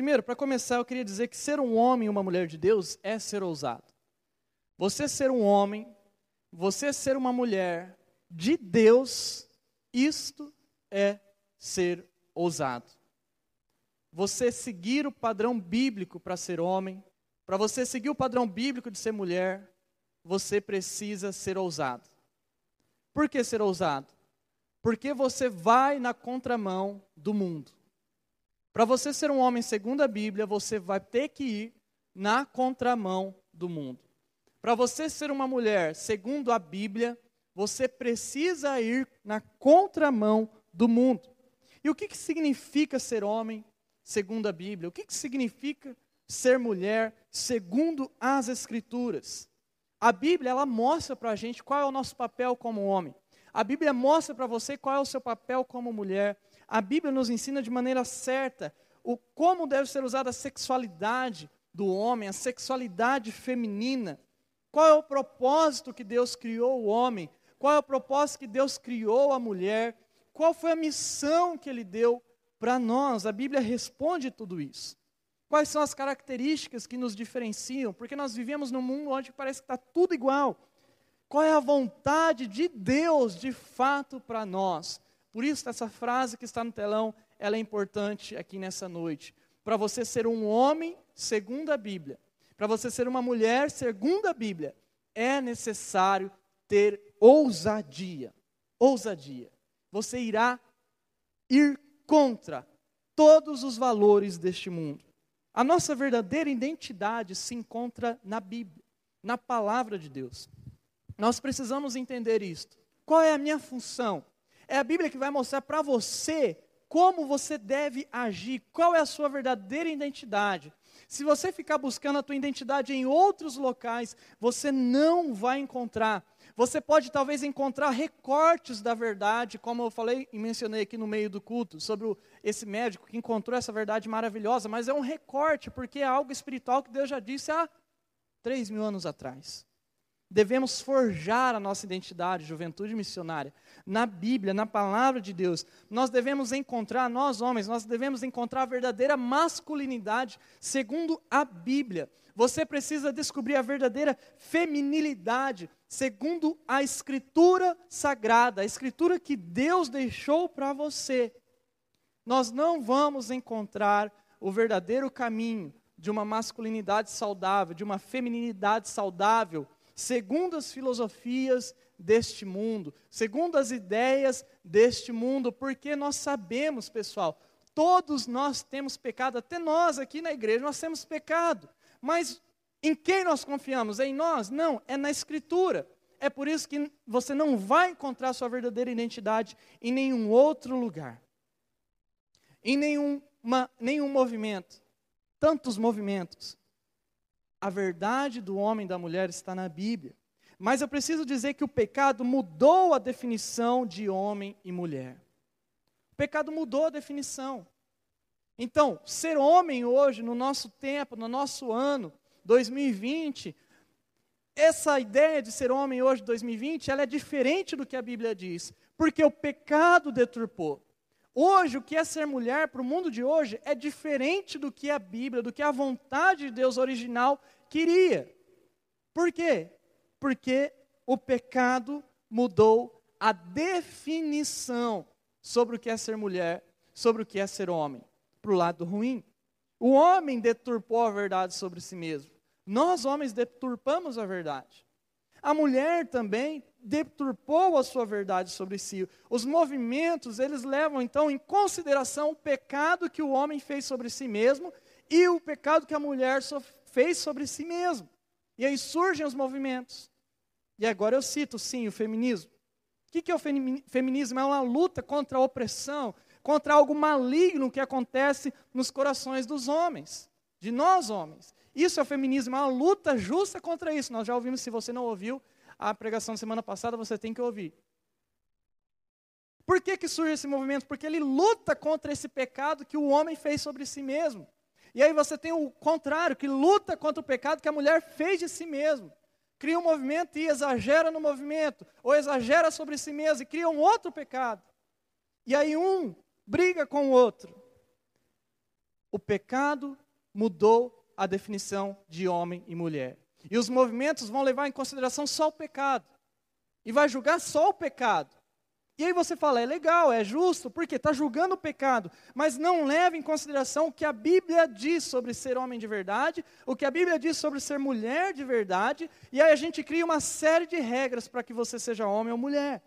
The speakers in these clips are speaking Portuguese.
Primeiro, para começar, eu queria dizer que ser um homem e uma mulher de Deus é ser ousado. Você ser um homem, você ser uma mulher de Deus, isto é ser ousado. Você seguir o padrão bíblico para ser homem, para você seguir o padrão bíblico de ser mulher, você precisa ser ousado. Por que ser ousado? Porque você vai na contramão do mundo. Para você ser um homem segundo a Bíblia, você vai ter que ir na contramão do mundo. Para você ser uma mulher segundo a Bíblia, você precisa ir na contramão do mundo. E o que, que significa ser homem segundo a Bíblia? O que, que significa ser mulher segundo as Escrituras? A Bíblia ela mostra para a gente qual é o nosso papel como homem. A Bíblia mostra para você qual é o seu papel como mulher. A Bíblia nos ensina de maneira certa o como deve ser usada a sexualidade do homem, a sexualidade feminina. Qual é o propósito que Deus criou o homem? Qual é o propósito que Deus criou a mulher? Qual foi a missão que ele deu para nós? A Bíblia responde tudo isso. Quais são as características que nos diferenciam? Porque nós vivemos num mundo onde parece que está tudo igual. Qual é a vontade de Deus de fato para nós? Por isso, essa frase que está no telão, ela é importante aqui nessa noite. Para você ser um homem segundo a Bíblia, para você ser uma mulher segundo a Bíblia, é necessário ter ousadia. Ousadia. Você irá ir contra todos os valores deste mundo. A nossa verdadeira identidade se encontra na Bíblia, na palavra de Deus. Nós precisamos entender isto. Qual é a minha função? É a Bíblia que vai mostrar para você como você deve agir, qual é a sua verdadeira identidade. Se você ficar buscando a tua identidade em outros locais, você não vai encontrar. Você pode talvez encontrar recortes da verdade, como eu falei e mencionei aqui no meio do culto, sobre o, esse médico que encontrou essa verdade maravilhosa, mas é um recorte, porque é algo espiritual que Deus já disse há três mil anos atrás. Devemos forjar a nossa identidade, juventude missionária, na Bíblia, na palavra de Deus. Nós devemos encontrar, nós homens, nós devemos encontrar a verdadeira masculinidade segundo a Bíblia. Você precisa descobrir a verdadeira feminilidade segundo a Escritura sagrada, a Escritura que Deus deixou para você. Nós não vamos encontrar o verdadeiro caminho de uma masculinidade saudável, de uma feminilidade saudável segundo as filosofias deste mundo, segundo as ideias deste mundo, porque nós sabemos, pessoal, todos nós temos pecado, até nós aqui na igreja nós temos pecado, mas em quem nós confiamos? É em nós? Não, é na Escritura. É por isso que você não vai encontrar sua verdadeira identidade em nenhum outro lugar, em nenhuma, nenhum movimento, tantos movimentos a verdade do homem e da mulher está na Bíblia. Mas eu preciso dizer que o pecado mudou a definição de homem e mulher. O pecado mudou a definição. Então, ser homem hoje, no nosso tempo, no nosso ano, 2020, essa ideia de ser homem hoje, 2020, ela é diferente do que a Bíblia diz, porque o pecado deturpou. Hoje, o que é ser mulher para o mundo de hoje é diferente do que a Bíblia, do que a vontade de Deus original queria. Por quê? Porque o pecado mudou a definição sobre o que é ser mulher, sobre o que é ser homem, para o lado ruim. O homem deturpou a verdade sobre si mesmo. Nós, homens, deturpamos a verdade. A mulher também deturpou a sua verdade sobre si. Os movimentos, eles levam então em consideração o pecado que o homem fez sobre si mesmo e o pecado que a mulher fez sobre si mesmo. E aí surgem os movimentos. E agora eu cito, sim, o feminismo. O que é o feminismo? É uma luta contra a opressão, contra algo maligno que acontece nos corações dos homens, de nós homens. Isso é o feminismo, é uma luta justa contra isso. Nós já ouvimos, se você não ouviu a pregação da semana passada, você tem que ouvir. Por que, que surge esse movimento? Porque ele luta contra esse pecado que o homem fez sobre si mesmo. E aí você tem o contrário, que luta contra o pecado que a mulher fez de si mesmo. Cria um movimento e exagera no movimento, ou exagera sobre si mesmo e cria um outro pecado. E aí um briga com o outro. o pecado mudou a definição de homem e mulher. E os movimentos vão levar em consideração só o pecado. E vai julgar só o pecado. E aí você fala, é legal, é justo, porque está julgando o pecado, mas não leva em consideração o que a Bíblia diz sobre ser homem de verdade, o que a Bíblia diz sobre ser mulher de verdade, e aí a gente cria uma série de regras para que você seja homem ou mulher.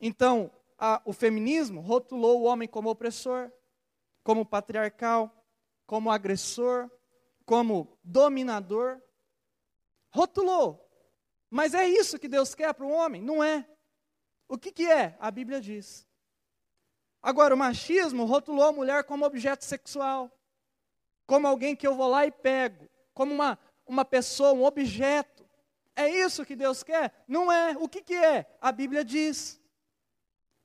Então, a, o feminismo rotulou o homem como opressor, como patriarcal, como agressor, como dominador. Rotulou. Mas é isso que Deus quer para o homem? Não é. O que, que é? A Bíblia diz. Agora, o machismo rotulou a mulher como objeto sexual, como alguém que eu vou lá e pego, como uma, uma pessoa, um objeto. É isso que Deus quer? Não é. O que, que é? A Bíblia diz.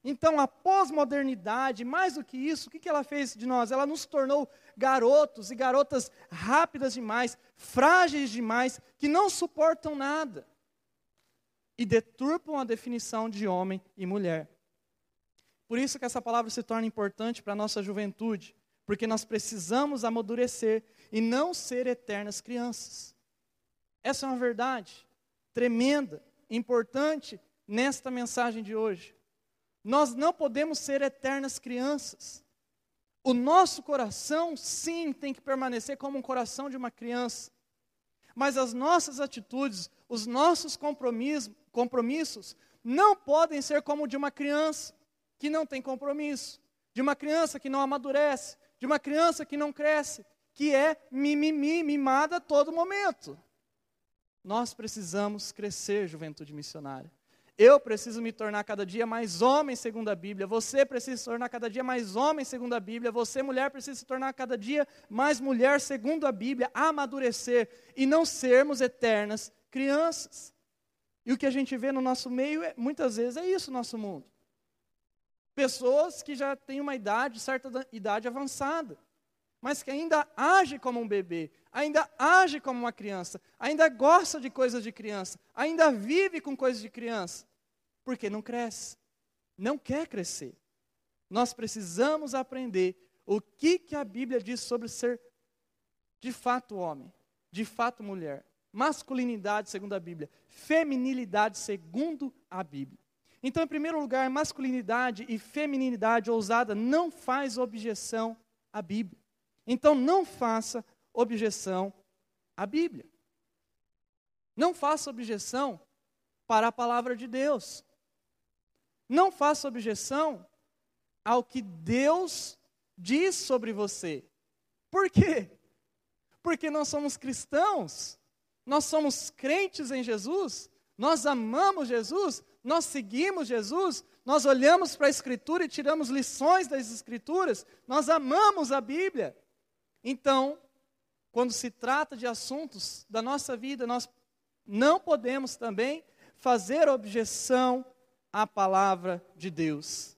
Então, a pós-modernidade, mais do que isso, o que, que ela fez de nós? Ela nos tornou garotos e garotas rápidas demais, frágeis demais, que não suportam nada e deturpam a definição de homem e mulher. Por isso que essa palavra se torna importante para a nossa juventude, porque nós precisamos amadurecer e não ser eternas crianças. Essa é uma verdade tremenda, importante nesta mensagem de hoje. Nós não podemos ser eternas crianças. O nosso coração, sim, tem que permanecer como um coração de uma criança. Mas as nossas atitudes, os nossos compromissos, compromissos não podem ser como de uma criança que não tem compromisso, de uma criança que não amadurece, de uma criança que não cresce, que é mimimi, mimada a todo momento. Nós precisamos crescer, juventude missionária. Eu preciso me tornar cada dia mais homem segundo a Bíblia. Você precisa se tornar cada dia mais homem segundo a Bíblia. Você, mulher, precisa se tornar cada dia mais mulher segundo a Bíblia. Amadurecer e não sermos eternas crianças. E o que a gente vê no nosso meio, é, muitas vezes, é isso, nosso mundo. Pessoas que já têm uma idade, certa idade avançada, mas que ainda age como um bebê, ainda age como uma criança, ainda gosta de coisas de criança, ainda vive com coisas de criança, porque não cresce, não quer crescer. Nós precisamos aprender o que, que a Bíblia diz sobre ser de fato homem, de fato mulher masculinidade segundo a Bíblia, feminilidade segundo a Bíblia. Então, em primeiro lugar, masculinidade e feminilidade ousada não faz objeção à Bíblia. Então, não faça objeção à Bíblia. Não faça objeção para a palavra de Deus. Não faça objeção ao que Deus diz sobre você. Por quê? Porque nós somos cristãos nós somos crentes em Jesus, nós amamos Jesus, nós seguimos Jesus, nós olhamos para a Escritura e tiramos lições das Escrituras, nós amamos a Bíblia. Então, quando se trata de assuntos da nossa vida, nós não podemos também fazer objeção à palavra de Deus.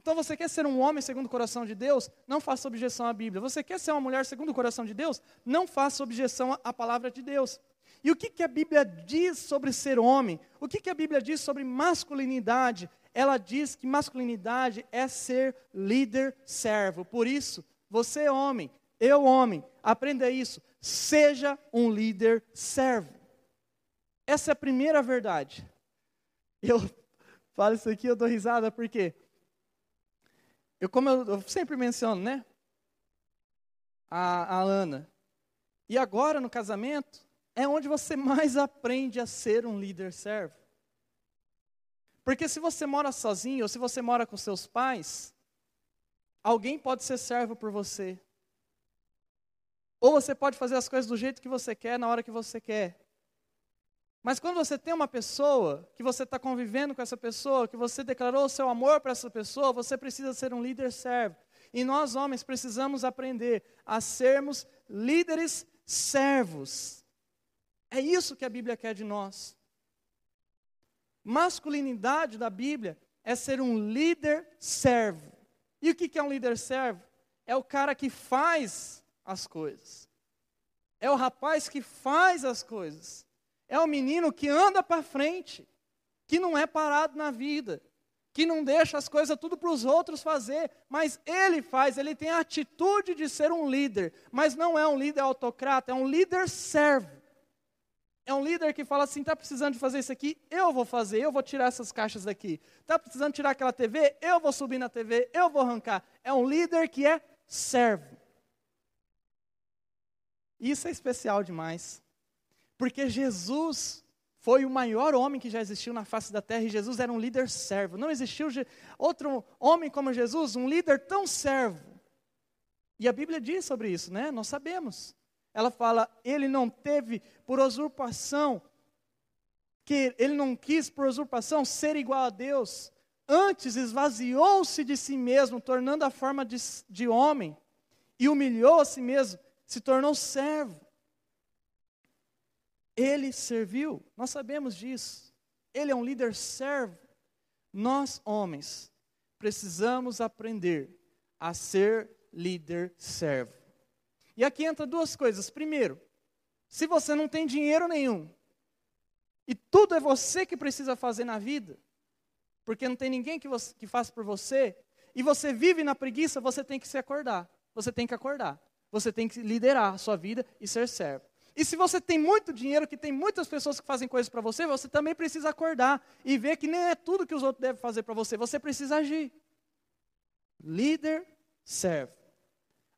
Então, você quer ser um homem segundo o coração de Deus? Não faça objeção à Bíblia. Você quer ser uma mulher segundo o coração de Deus? Não faça objeção à palavra de Deus. E o que, que a Bíblia diz sobre ser homem? O que, que a Bíblia diz sobre masculinidade? Ela diz que masculinidade é ser líder servo. Por isso, você homem, eu homem, aprenda isso. Seja um líder servo. Essa é a primeira verdade. Eu falo isso aqui, eu dou risada porque eu como eu, eu sempre menciono, né? A, a Ana. E agora no casamento, é onde você mais aprende a ser um líder servo. Porque se você mora sozinho ou se você mora com seus pais, alguém pode ser servo por você. Ou você pode fazer as coisas do jeito que você quer, na hora que você quer. Mas quando você tem uma pessoa, que você está convivendo com essa pessoa, que você declarou o seu amor para essa pessoa, você precisa ser um líder servo. E nós, homens, precisamos aprender a sermos líderes servos. É isso que a Bíblia quer de nós. Masculinidade da Bíblia é ser um líder servo. E o que é um líder servo? É o cara que faz as coisas. É o rapaz que faz as coisas. É o menino que anda para frente, que não é parado na vida, que não deixa as coisas tudo para os outros fazer, mas ele faz, ele tem a atitude de ser um líder, mas não é um líder autocrata, é um líder servo. É um líder que fala assim: está precisando de fazer isso aqui, eu vou fazer, eu vou tirar essas caixas daqui. Está precisando tirar aquela TV, eu vou subir na TV, eu vou arrancar. É um líder que é servo. Isso é especial demais, porque Jesus foi o maior homem que já existiu na face da terra e Jesus era um líder servo. Não existiu outro homem como Jesus, um líder tão servo. E a Bíblia diz sobre isso, né? Nós sabemos. Ela fala: ele não teve por usurpação, que ele não quis por usurpação ser igual a Deus. Antes esvaziou-se de si mesmo, tornando a forma de, de homem, e humilhou a si mesmo, se tornou servo ele serviu, nós sabemos disso. Ele é um líder servo. Nós, homens, precisamos aprender a ser líder servo. E aqui entra duas coisas. Primeiro, se você não tem dinheiro nenhum, e tudo é você que precisa fazer na vida, porque não tem ninguém que, você, que faça por você, e você vive na preguiça, você tem que se acordar. Você tem que acordar. Você tem que liderar a sua vida e ser servo. E se você tem muito dinheiro, que tem muitas pessoas que fazem coisas para você, você também precisa acordar e ver que nem é tudo que os outros devem fazer para você, você precisa agir. Líder serve.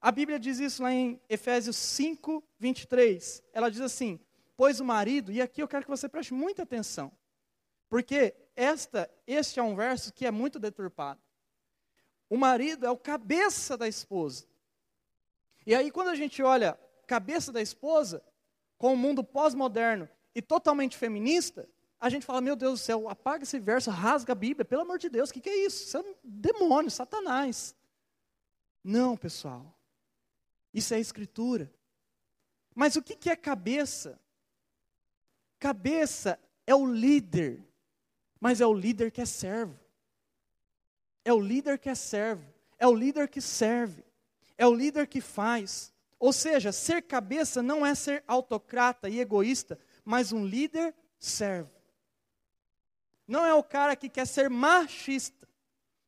A Bíblia diz isso lá em Efésios 5, 23. Ela diz assim: Pois o marido, e aqui eu quero que você preste muita atenção, porque esta, este é um verso que é muito deturpado. O marido é o cabeça da esposa. E aí, quando a gente olha cabeça da esposa, com o mundo pós-moderno e totalmente feminista, a gente fala, meu Deus do céu, apaga esse verso, rasga a Bíblia, pelo amor de Deus, o que, que é isso? Isso é um demônio, satanás. Não, pessoal. Isso é escritura. Mas o que, que é cabeça? Cabeça é o líder, mas é o líder que é servo. É o líder que é servo. É o líder que serve. É o líder que faz. Ou seja, ser cabeça não é ser autocrata e egoísta, mas um líder servo. Não é o cara que quer ser machista.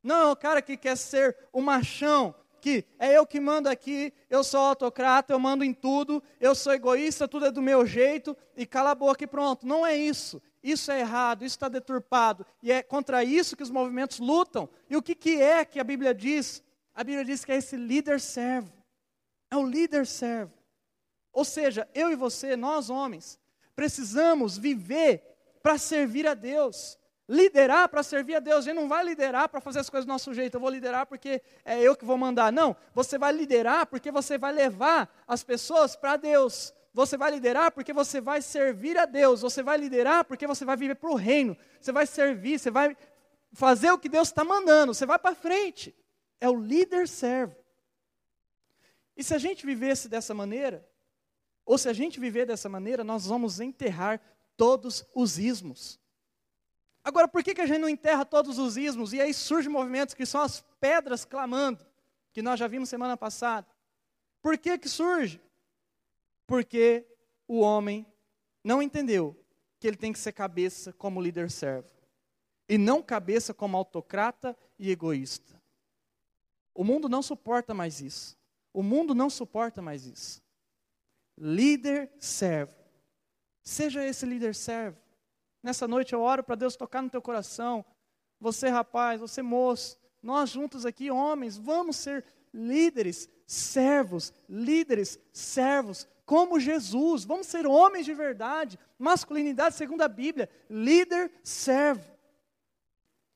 Não é o cara que quer ser o machão, que é eu que mando aqui, eu sou autocrata, eu mando em tudo, eu sou egoísta, tudo é do meu jeito, e cala a boca e pronto. Não é isso. Isso é errado, isso está deturpado. E é contra isso que os movimentos lutam. E o que, que é que a Bíblia diz? A Bíblia diz que é esse líder servo. É o líder servo. Ou seja, eu e você, nós homens, precisamos viver para servir a Deus. Liderar para servir a Deus. A gente não vai liderar para fazer as coisas do nosso jeito. Eu vou liderar porque é eu que vou mandar. Não. Você vai liderar porque você vai levar as pessoas para Deus. Você vai liderar porque você vai servir a Deus. Você vai liderar porque você vai viver para o reino. Você vai servir, você vai fazer o que Deus está mandando. Você vai para frente. É o líder servo. E se a gente vivesse dessa maneira, ou se a gente viver dessa maneira, nós vamos enterrar todos os ismos. Agora, por que, que a gente não enterra todos os ismos? E aí surgem movimentos que são as pedras clamando, que nós já vimos semana passada. Por que que surge? Porque o homem não entendeu que ele tem que ser cabeça como líder servo. E não cabeça como autocrata e egoísta. O mundo não suporta mais isso. O mundo não suporta mais isso. Líder servo. Seja esse líder servo. Nessa noite eu oro para Deus tocar no teu coração. Você, rapaz, você, moço, nós juntos aqui, homens, vamos ser líderes, servos, líderes, servos, como Jesus. Vamos ser homens de verdade. Masculinidade segundo a Bíblia, líder, servo.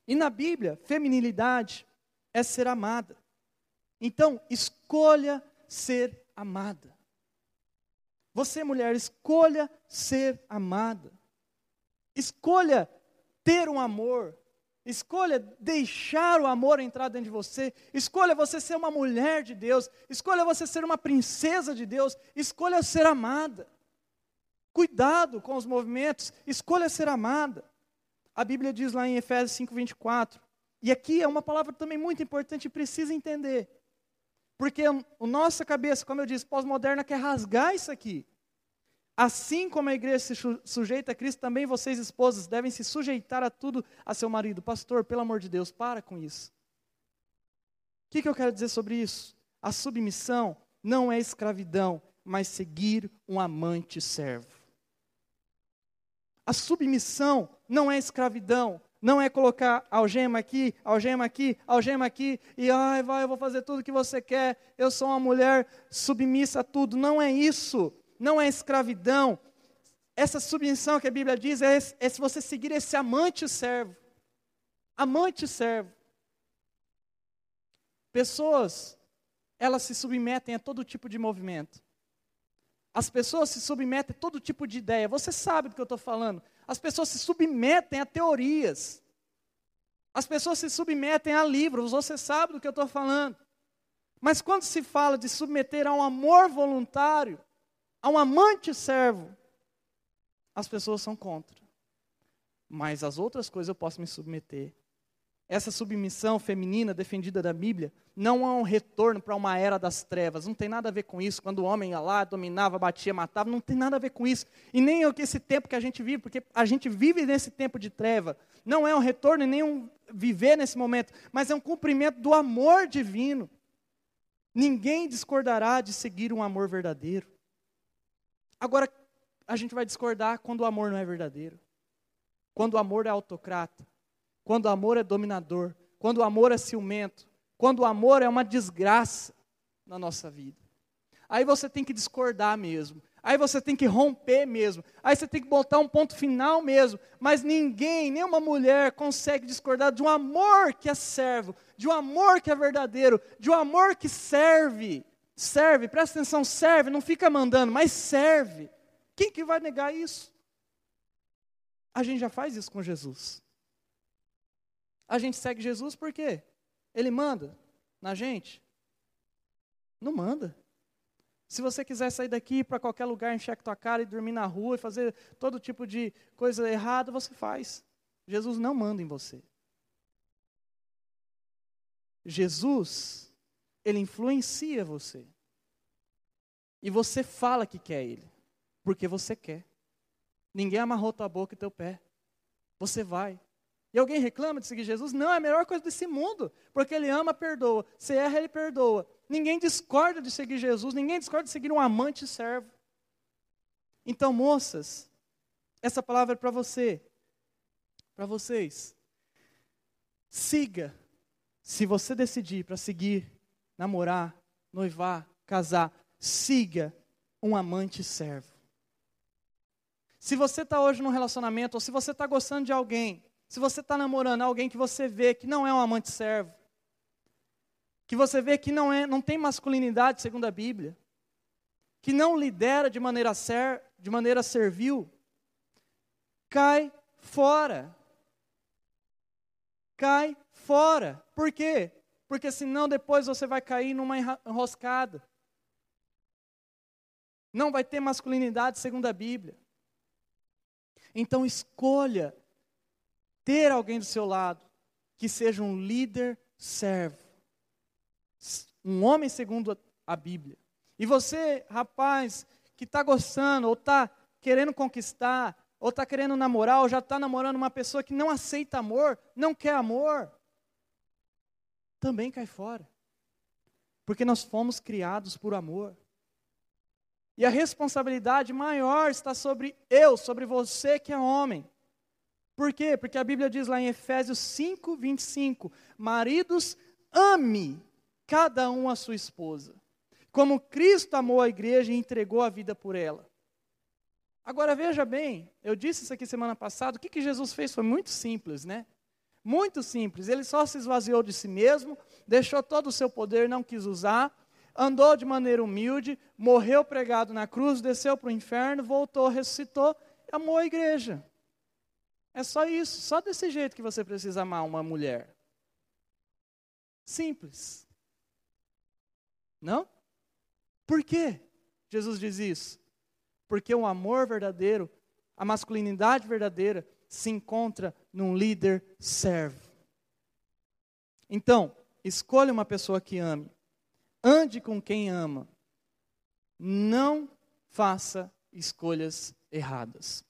E na Bíblia, feminilidade é ser amada. Então, escolha ser amada. Você, mulher, escolha ser amada. Escolha ter um amor. Escolha deixar o amor entrar dentro de você. Escolha você ser uma mulher de Deus. Escolha você ser uma princesa de Deus. Escolha ser amada. Cuidado com os movimentos. Escolha ser amada. A Bíblia diz lá em Efésios 5:24. E aqui é uma palavra também muito importante e precisa entender. Porque a nossa cabeça, como eu disse, pós-moderna quer rasgar isso aqui. Assim como a igreja se sujeita a Cristo, também vocês, esposas, devem se sujeitar a tudo a seu marido. Pastor, pelo amor de Deus, para com isso. O que, que eu quero dizer sobre isso? A submissão não é escravidão, mas seguir um amante servo. A submissão não é escravidão, não é colocar algema aqui, algema aqui, algema aqui, e ai, vai, eu vou fazer tudo o que você quer, eu sou uma mulher submissa a tudo. Não é isso, não é escravidão. Essa submissão que a Bíblia diz é, é se você seguir esse amante servo. Amante servo. Pessoas, elas se submetem a todo tipo de movimento. As pessoas se submetem a todo tipo de ideia. Você sabe do que eu estou falando. As pessoas se submetem a teorias. As pessoas se submetem a livros. Você sabe do que eu estou falando. Mas quando se fala de submeter a um amor voluntário, a um amante servo, as pessoas são contra. Mas as outras coisas eu posso me submeter. Essa submissão feminina defendida da Bíblia não é um retorno para uma era das trevas, não tem nada a ver com isso. Quando o homem ia lá, dominava, batia, matava, não tem nada a ver com isso. E nem é esse tempo que a gente vive, porque a gente vive nesse tempo de treva. Não é um retorno e nem um viver nesse momento, mas é um cumprimento do amor divino. Ninguém discordará de seguir um amor verdadeiro. Agora, a gente vai discordar quando o amor não é verdadeiro. Quando o amor é autocrata quando o amor é dominador, quando o amor é ciumento, quando o amor é uma desgraça na nossa vida. Aí você tem que discordar mesmo. Aí você tem que romper mesmo. Aí você tem que botar um ponto final mesmo. Mas ninguém, nenhuma mulher consegue discordar de um amor que é servo, de um amor que é verdadeiro, de um amor que serve. Serve, presta atenção, serve, não fica mandando, mas serve. Quem que vai negar isso? A gente já faz isso com Jesus. A gente segue Jesus por quê? Ele manda na gente? Não manda. Se você quiser sair daqui para qualquer lugar, encher a tua cara e dormir na rua e fazer todo tipo de coisa errada, você faz. Jesus não manda em você. Jesus, ele influencia você. E você fala que quer ele, porque você quer. Ninguém amarrou tua boca e teu pé. Você vai. E alguém reclama de seguir Jesus? Não, é a melhor coisa desse mundo, porque ele ama, perdoa. Se erra, ele perdoa. Ninguém discorda de seguir Jesus, ninguém discorda de seguir um amante servo. Então, moças, essa palavra é para você, para vocês. Siga, se você decidir para seguir, namorar, noivar, casar, siga um amante servo. Se você está hoje num relacionamento, ou se você está gostando de alguém, se você está namorando alguém que você vê que não é um amante servo, que você vê que não, é, não tem masculinidade segundo a Bíblia, que não lidera de maneira, ser, de maneira servil, cai fora. Cai fora. Por quê? Porque senão depois você vai cair numa enroscada. Não vai ter masculinidade segundo a Bíblia. Então escolha ter alguém do seu lado que seja um líder servo, um homem segundo a Bíblia. E você, rapaz, que está gostando, ou está querendo conquistar, ou está querendo namorar, ou já está namorando uma pessoa que não aceita amor, não quer amor, também cai fora. Porque nós fomos criados por amor. E a responsabilidade maior está sobre eu, sobre você que é homem. Por quê? Porque a Bíblia diz lá em Efésios 5, 25: Maridos, ame cada um a sua esposa, como Cristo amou a igreja e entregou a vida por ela. Agora veja bem, eu disse isso aqui semana passada, o que, que Jesus fez foi muito simples, né? Muito simples. Ele só se esvaziou de si mesmo, deixou todo o seu poder, não quis usar, andou de maneira humilde, morreu pregado na cruz, desceu para o inferno, voltou, ressuscitou, amou a igreja. É só isso, só desse jeito que você precisa amar uma mulher. Simples. Não? Por quê? Jesus diz isso. Porque o amor verdadeiro, a masculinidade verdadeira, se encontra num líder servo. Então, escolha uma pessoa que ame. Ande com quem ama. Não faça escolhas erradas.